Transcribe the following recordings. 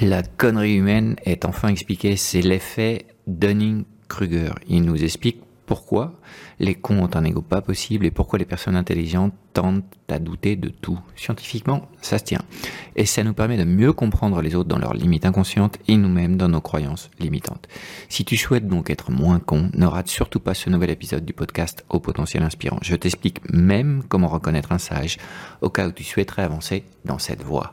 La connerie humaine est enfin expliquée, c'est l'effet Dunning-Kruger. Il nous explique pourquoi les cons ont un ego pas possible et pourquoi les personnes intelligentes tendent à douter de tout. Scientifiquement, ça se tient. Et ça nous permet de mieux comprendre les autres dans leurs limites inconscientes et nous-mêmes dans nos croyances limitantes. Si tu souhaites donc être moins con, ne rate surtout pas ce nouvel épisode du podcast au potentiel inspirant. Je t'explique même comment reconnaître un sage au cas où tu souhaiterais avancer dans cette voie.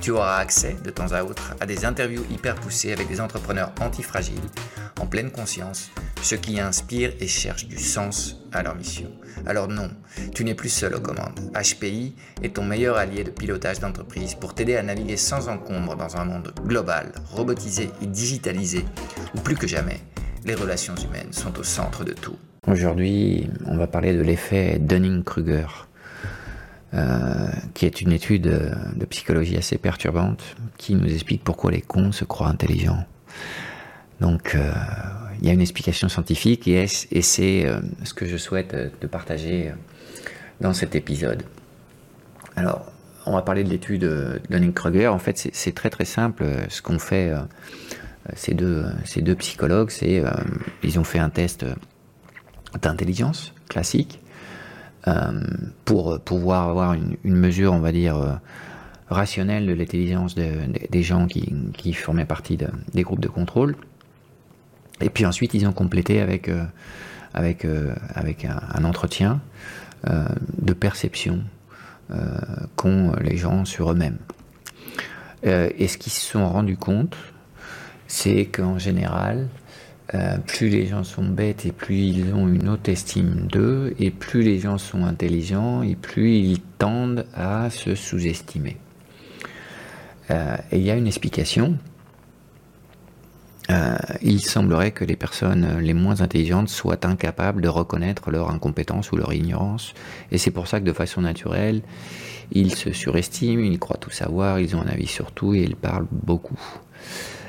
tu auras accès de temps à autre à des interviews hyper poussées avec des entrepreneurs antifragiles, en pleine conscience, ceux qui inspirent et cherchent du sens à leur mission. Alors non, tu n'es plus seul aux commandes. HPI est ton meilleur allié de pilotage d'entreprise pour t'aider à naviguer sans encombre dans un monde global, robotisé et digitalisé, où plus que jamais, les relations humaines sont au centre de tout. Aujourd'hui, on va parler de l'effet Dunning-Kruger. Euh, qui est une étude de psychologie assez perturbante, qui nous explique pourquoi les cons se croient intelligents. Donc, euh, il y a une explication scientifique et, c'est euh, ce que je souhaite de partager dans cet épisode. Alors, on va parler de l'étude de Dunning-Kruger. En fait, c'est très très simple. Ce qu'ont fait ces, deux, ces deux psychologues, c'est ils ont fait un test d'intelligence classique euh, pour pouvoir avoir une, mesure, on va dire, euh, rationnelle de l'intelligence des gens qui, formaient partie des groupes de contrôle. Et puis ensuite, ils ont complété avec, euh, avec, avec un, entretien de perception qu'ont les gens sur eux-mêmes. et ce qu'ils se sont rendus compte, c'est qu'en général, euh, plus les gens sont bêtes et plus ils ont une haute estime d'eux, et plus les gens sont intelligents et plus ils tendent à se sous-estimer. Euh, et il y a une explication. Euh, il semblerait que les personnes les moins intelligentes soient incapables de reconnaître leur incompétence ou leur ignorance, et c'est pour ça que de façon naturelle, ils se surestiment, ils croient tout savoir, ils ont un avis sur tout et ils parlent beaucoup.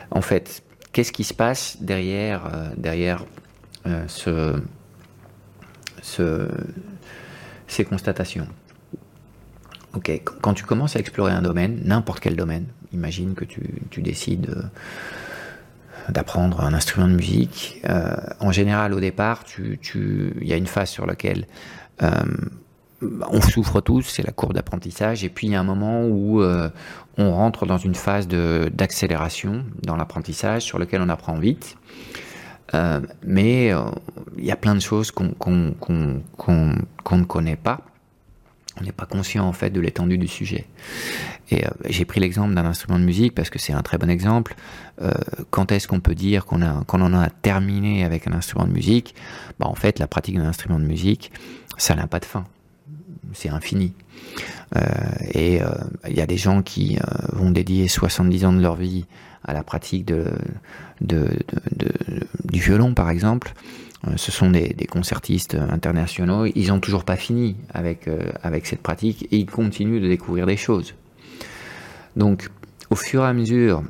En fait, qu'est-ce qui se passe derrière, euh, derrière euh, ce, ces constatations? Ok, quand tu commences à explorer un domaine, n'importe quel domaine, imagine que tu, décides euh, d'apprendre un instrument de musique. en général, au départ, il tu, y a une phase sur laquelle on souffre tous, c'est la courbe d'apprentissage, et puis il y a un moment où euh, on rentre dans une phase d'accélération dans l'apprentissage sur lequel on apprend vite. Euh, mais euh, il y a plein de choses qu'on ne connaît pas. On n'est pas conscient en fait de l'étendue du sujet. Et j'ai pris l'exemple d'un instrument de musique parce que c'est un très bon exemple. quand est-ce qu'on peut dire qu'on en a terminé avec un instrument de musique? Bah, En fait, la pratique d'un instrument de musique, ça n'a pas de fin c'est infini. Euh, et euh, il y a des gens qui euh, vont dédier 70 ans de leur vie à la pratique du violon, par exemple. Ce sont des, concertistes internationaux. Ils n'ont toujours pas fini avec, avec cette pratique et ils continuent de découvrir des choses. Donc, au fur et à mesure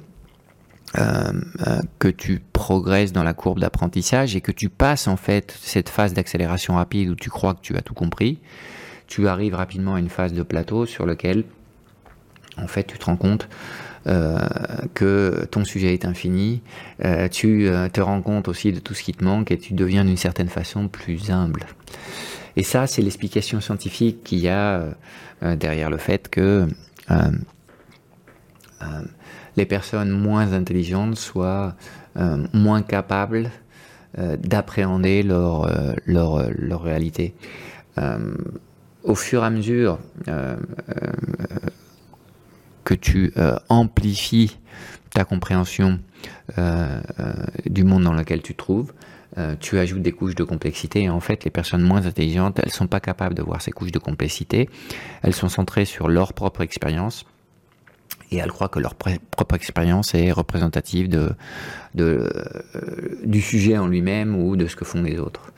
que tu progresses dans la courbe d'apprentissage et que tu passes en fait cette phase d'accélération rapide où tu crois que tu as tout compris, tu arrives rapidement à une phase de plateau sur lequel, en fait, tu te rends compte euh, que ton sujet est infini, euh, tu euh, te rends compte aussi de tout ce qui te manque et tu deviens d'une certaine façon plus humble. Et ça, c'est l'explication scientifique qu'il y a derrière le fait que les personnes moins intelligentes soient moins capables d'appréhender leur, réalité. Au fur et à mesure que tu amplifies ta compréhension du monde dans lequel tu te trouves, euh, tu ajoutes des couches de complexité et en fait les personnes moins intelligentes, elles sont pas capables de voir ces couches de complexité, elles sont centrées sur leur propre expérience et elles croient que leur propre expérience est représentative euh, du sujet en lui-même ou de ce que font les autres.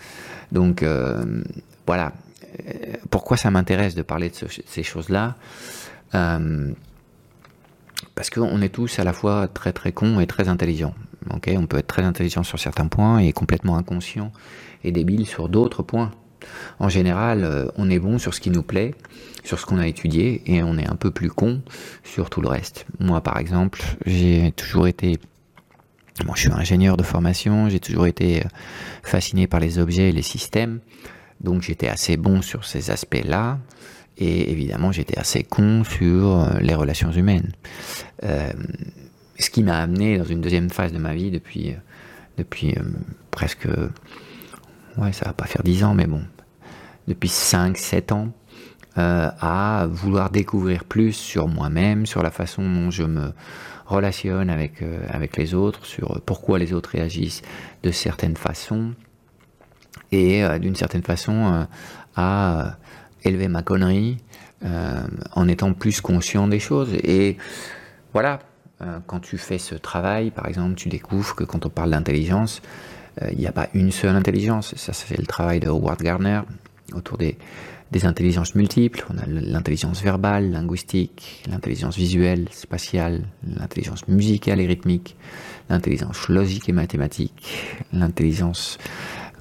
Donc euh, voilà, pourquoi ça m'intéresse de parler de ces choses-là parce qu'on est tous à la fois très très cons et très intelligents on peut être très intelligent sur certains points et complètement inconscient et débile sur d'autres points. En général, euh, on est bon sur ce qui nous plaît, sur ce qu'on a étudié, et on est un peu plus con sur tout le reste. Moi, par exemple, j'ai toujours été... Moi, je suis ingénieur de formation, j'ai toujours été euh, fasciné par les objets et les systèmes, donc j'étais assez bon sur ces aspects-là, et évidemment, j'étais assez con sur euh, les relations humaines. Ce qui m'a amené dans une deuxième phase de ma vie depuis, euh, depuis euh, presque, ouais, ça va pas faire dix ans, mais bon, depuis 5-7 ans, euh, à vouloir découvrir plus sur moi-même, sur la façon dont je me relationne avec, avec les autres, sur pourquoi les autres réagissent de certaines façons, et d'une certaine façon à élever ma connerie en étant plus conscient des choses. Et voilà, euh, quand tu fais ce travail, par exemple, tu découvres que quand on parle d'intelligence, euh, il n'y a pas une seule intelligence. Ça, c'est le travail de Howard Gardner autour des, des intelligences multiples. On a l'intelligence verbale, linguistique, l'intelligence visuelle, spatiale, l'intelligence musicale et rythmique, l'intelligence logique et mathématique, l'intelligence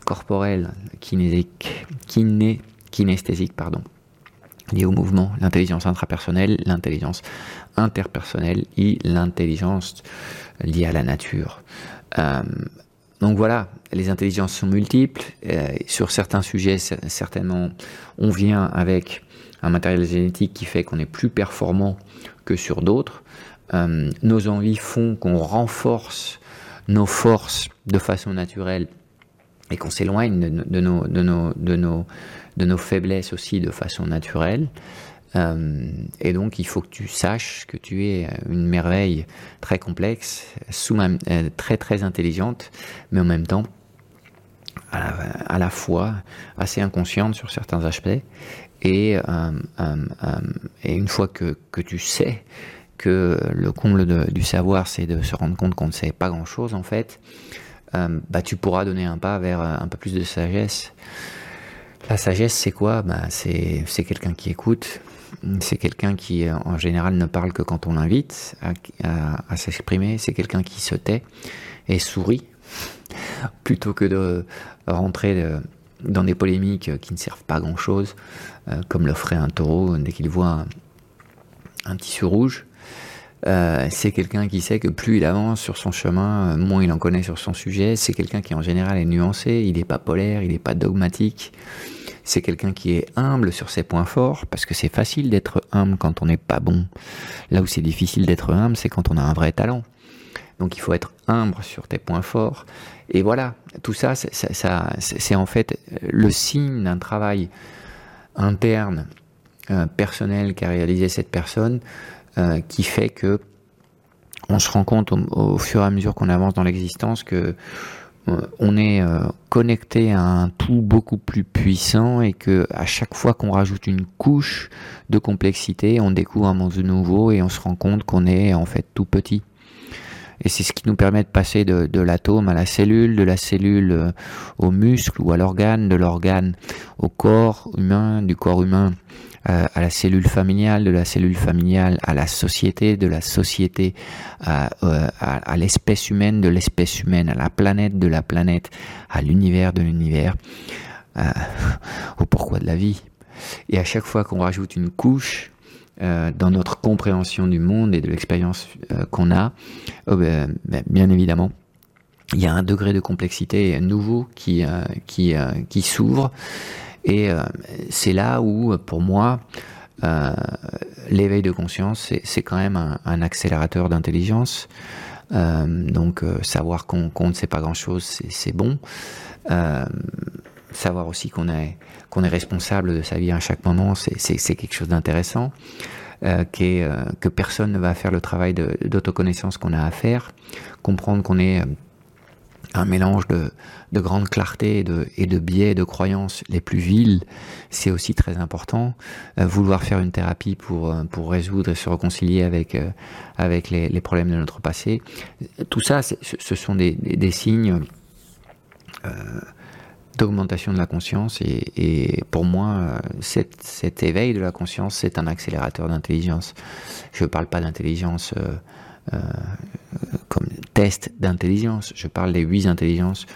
corporelle, kinésique, kiné, kinesthésique, pardon, liée au mouvement, l'intelligence intrapersonnelle, l'intelligence interpersonnelle et l'intelligence liée à la nature. Euh, donc voilà, les intelligences sont multiples. Euh, sur certains sujets, certainement, on vient avec un matériel génétique qui fait qu'on est plus performant que sur d'autres. Euh, nos envies font qu'on renforce nos forces de façon naturelle et qu'on s'éloigne de, nos, de, nos, de, nos, de nos faiblesses aussi de façon naturelle. Euh, et donc, il faut que tu saches que tu es une merveille très complexe, euh, très très intelligente, mais en même temps à la, fois assez inconsciente sur certains aspects. Et, euh, et une fois que, que, tu sais que le comble du savoir, c'est de se rendre compte qu'on ne sait pas grand-chose en fait, bah, tu pourras donner un pas vers un peu plus de sagesse. La sagesse, c'est quoi? Bah, C'est quelqu'un qui écoute, c'est quelqu'un qui, en général, ne parle que quand on l'invite à, s'exprimer. C'est quelqu'un qui se tait et sourit plutôt que de rentrer dans des polémiques qui ne servent pas à grand chose, euh, comme le ferait un taureau dès qu'il voit un, tissu rouge. Euh, c'est quelqu'un qui sait que plus il avance sur son chemin, moins il en connaît sur son sujet. C'est quelqu'un qui en général est nuancé, il n'est pas polaire, il n'est pas dogmatique c'est quelqu'un qui est humble sur ses points forts, parce que c'est facile d'être humble quand on n'est pas bon. Là où c'est difficile d'être humble, c'est quand on a un vrai talent. Donc il faut être humble sur tes points forts. Et voilà, tout ça, c'est en fait le signe d'un travail interne, euh, personnel qu'a réalisé cette personne, euh, qui fait que on se rend compte au fur et à mesure qu'on avance dans l'existence que euh, on est euh, connecté à un tout beaucoup plus puissant et que à chaque fois qu'on rajoute une couche de complexité, on découvre un monde nouveau et on se rend compte qu'on est en fait tout petit. Et c'est ce qui nous permet de passer de, l'atome à la cellule, de la cellule au muscle ou à l'organe, de l'organe au corps humain, du corps humain euh, à la cellule familiale, de la cellule familiale à la société, de la société à, euh, à, l'espèce humaine, de l'espèce humaine à la planète, de la planète à l'univers, de l'univers, au pourquoi de la vie. Et à chaque fois qu'on rajoute une couche, euh, dans notre compréhension du monde et de l'expérience euh, qu'on a, oh, ben, ben, bien évidemment, il y a un degré de complexité nouveau euh, qui, qui s'ouvre. Et c'est là où, pour moi, l'éveil de conscience, c'est quand même un, accélérateur d'intelligence. donc savoir qu'on ne sait pas grand-chose, c'est bon. savoir aussi qu'on est, responsable de sa vie à chaque moment, c'est quelque chose d'intéressant. Euh, euh, que personne ne va faire le travail d'autoconnaissance qu'on a à faire, comprendre qu'on est euh, un mélange de, de grande clarté et de, biais de croyances. Les plus viles, c'est aussi très important. vouloir faire une thérapie pour, pour résoudre et se réconcilier avec, avec les, problèmes de notre passé, tout ça, ce sont des, signes d'augmentation de la conscience. Et, pour moi euh, cet, éveil de la conscience c'est un accélérateur d'intelligence. Je ne parle pas d'intelligence euh, euh, comme test d'intelligence je parle des huit intelligences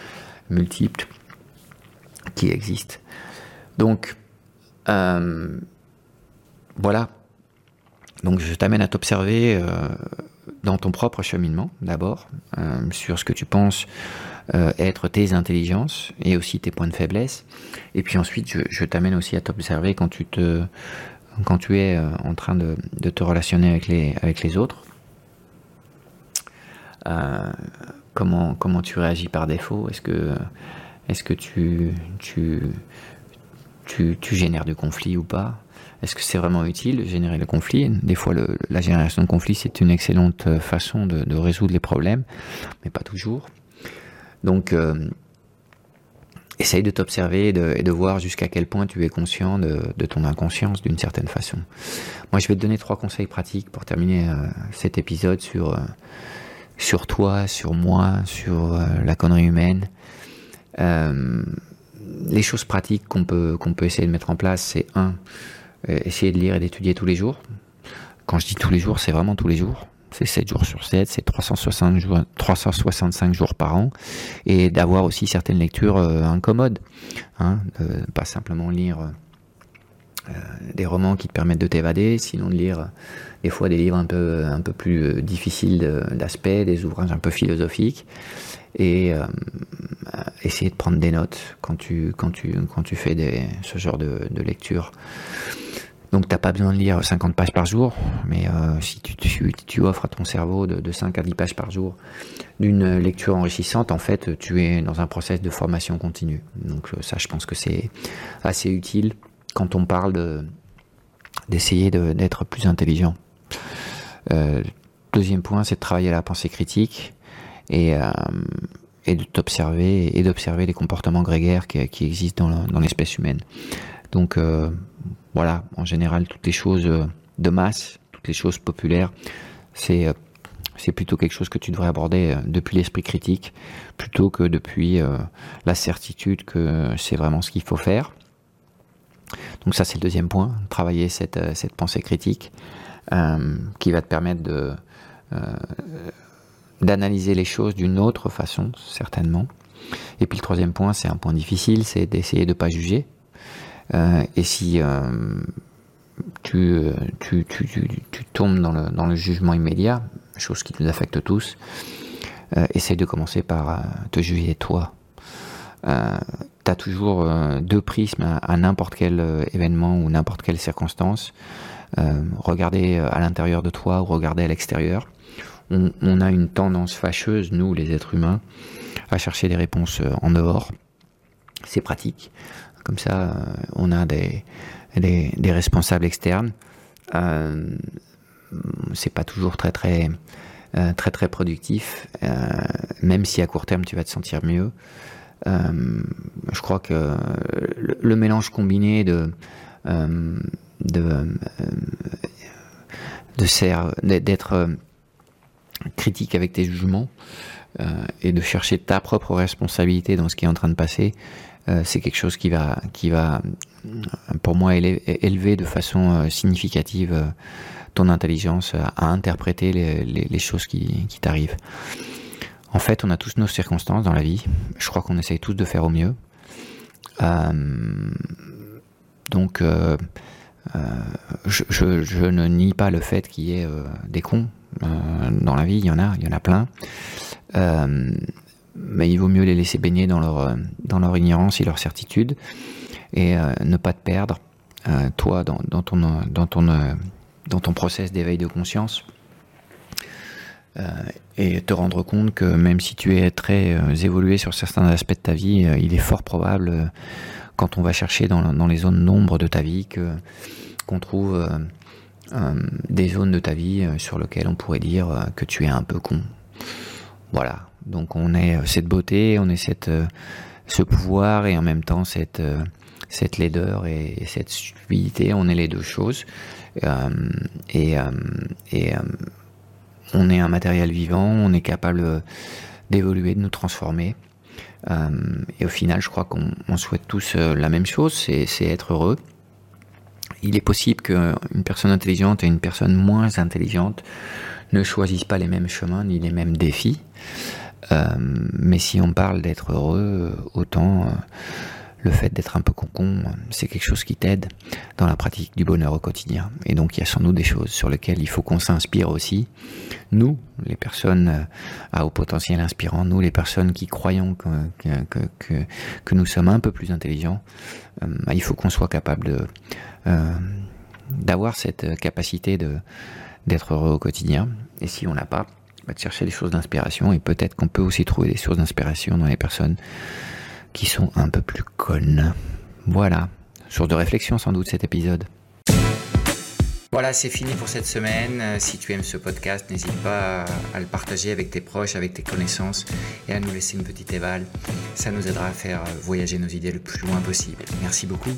multiples qui existent donc voilà donc je t'amène à t'observer dans ton propre cheminement d'abord sur ce que tu penses euh, être tes intelligences et aussi tes points de faiblesse. Et puis ensuite, je, t'amène aussi à t'observer quand tu te quand tu es euh, en train de, te relationner avec les autres. Euh, comment, comment tu réagis par défaut? Est-ce que, est que tu, tu, tu, génères du conflit ou pas? Est-ce que c'est vraiment utile de générer le conflit? Des fois, la génération de conflit, c'est une excellente façon de, de résoudre les problèmes, mais pas toujours. Donc, euh, essaye de t'observer et de, voir jusqu'à quel point tu es conscient de, ton inconscience d'une certaine façon. Moi, je vais te donner trois conseils pratiques pour terminer euh, cet épisode sur, euh, sur toi, sur moi, sur la connerie humaine. les choses pratiques qu'on peut, essayer de mettre en place, c'est un, essayer de lire et d'étudier tous les jours. Quand je dis tous les jours, c'est vraiment tous les jours c'est 7 jours sur 7, c'est 365 jours par an, et d'avoir aussi certaines lectures euh, incommodes, hein, pas simplement lire euh, romans qui te permettent de t'évader, sinon de lire des fois des livres un peu, un peu plus euh, difficiles d'aspect, des ouvrages un peu philosophiques, et essayer de prendre des notes quand tu, quand tu, quand tu fais des, ce genre de, de lecture. Donc t'as pas besoin de lire 50 pages par jour, mais euh, si tu, tu, offres à ton cerveau de, 5 à 10 pages par jour d'une lecture enrichissante, en fait tu es dans un process de formation continue. Donc euh, ça je pense que c'est assez utile quand on parle de, d'essayer d'être plus intelligent. Euh, deuxième point, c'est de travailler à la pensée critique et, et de et d'observer les comportements grégaires qui, existent dans, l'espèce humaine. Donc voilà, en général, toutes les choses euh, de masse, toutes les choses populaires, c'est euh, plutôt quelque chose que tu devrais aborder euh, depuis l'esprit critique, plutôt que depuis la certitude que c'est vraiment ce qu'il faut faire. Donc ça c'est le deuxième point, travailler cette, cette pensée critique qui va te permettre de d'analyser les choses d'une autre façon, certainement. Et puis le troisième point, c'est un point difficile, c'est d'essayer de ne pas juger, euh, et si euh, tu, tu, tu, tu, tombes dans le, dans le jugement immédiat, chose qui nous affecte tous, euh, essaye de commencer par te juger toi. Euh, tu as toujours deux prismes à, n'importe quel événement ou n'importe quelle circonstance. Euh, regarder à l'intérieur de toi ou regarder à l'extérieur. On, a une tendance fâcheuse, nous les êtres humains, à chercher des réponses en dehors. C'est pratique. Comme ça, euh, on a des, des, responsables externes. Euh, c'est pas toujours très très euh, très très productif, euh, même si à court terme tu vas te sentir mieux. Je crois que le, mélange combiné de de d'être critique avec tes jugements et de chercher ta propre responsabilité dans ce qui est en train de passer, euh, c'est quelque chose qui va, qui va, pour moi, élever de façon euh, significative euh, ton intelligence à interpréter les, les, choses qui, qui t'arrivent. En fait, on a tous nos circonstances dans la vie. Je crois qu'on essaye tous de faire au mieux. donc, je, je, je, ne nie pas le fait qu'il y ait des cons dans la vie. Il y en a, il y en a plein mais il vaut mieux les laisser baigner dans leur, euh, dans leur ignorance et leur certitude et euh, ne pas te perdre toi, dans, ton, dans, ton, dans ton process d'éveil de conscience. Et te rendre compte que même si tu es très évolué sur certains aspects de ta vie, il est fort probable, quand on va chercher dans, les zones d'ombre de ta vie, que qu'on trouve des zones de ta vie sur lesquelles on pourrait dire que tu es un peu con. Voilà. Donc on est cette beauté, on est cette ce pouvoir et en même temps cette, euh, cette laideur et, cette stupidité, on est les deux choses. Euh, et, euh, et on est un matériel vivant, on est capable d'évoluer, de nous transformer. et au final, je crois qu'on souhaite tous la même chose, c'est être heureux. Il est possible qu'une personne intelligente et une personne moins intelligente ne choisissent pas les mêmes chemins ni les mêmes défis. Euh, mais si on parle d'être heureux, autant euh, le fait d'être un peu concon, c'est quelque chose qui t'aide dans la pratique du bonheur au quotidien. Et donc il y a sans doute des choses sur lesquelles il faut qu'on s'inspire aussi. Nous, les personnes euh, à haut potentiel inspirant, nous, les personnes qui croyons que, nous sommes un peu plus intelligents, bah, il faut qu'on soit capable de, d'avoir cette capacité d'être heureux au quotidien. Et si on l'a pas, de chercher des sources d'inspiration et peut-être qu'on peut aussi trouver des sources d'inspiration dans les personnes qui sont un peu plus connes. Voilà, source de réflexion sans doute cet épisode. Voilà, c'est fini pour cette semaine. Euh, si tu aimes ce podcast, n'hésite pas à le partager avec tes proches, avec tes connaissances et à nous laisser une petite éval. Ça nous aidera à faire voyager nos idées le plus loin possible. Merci beaucoup.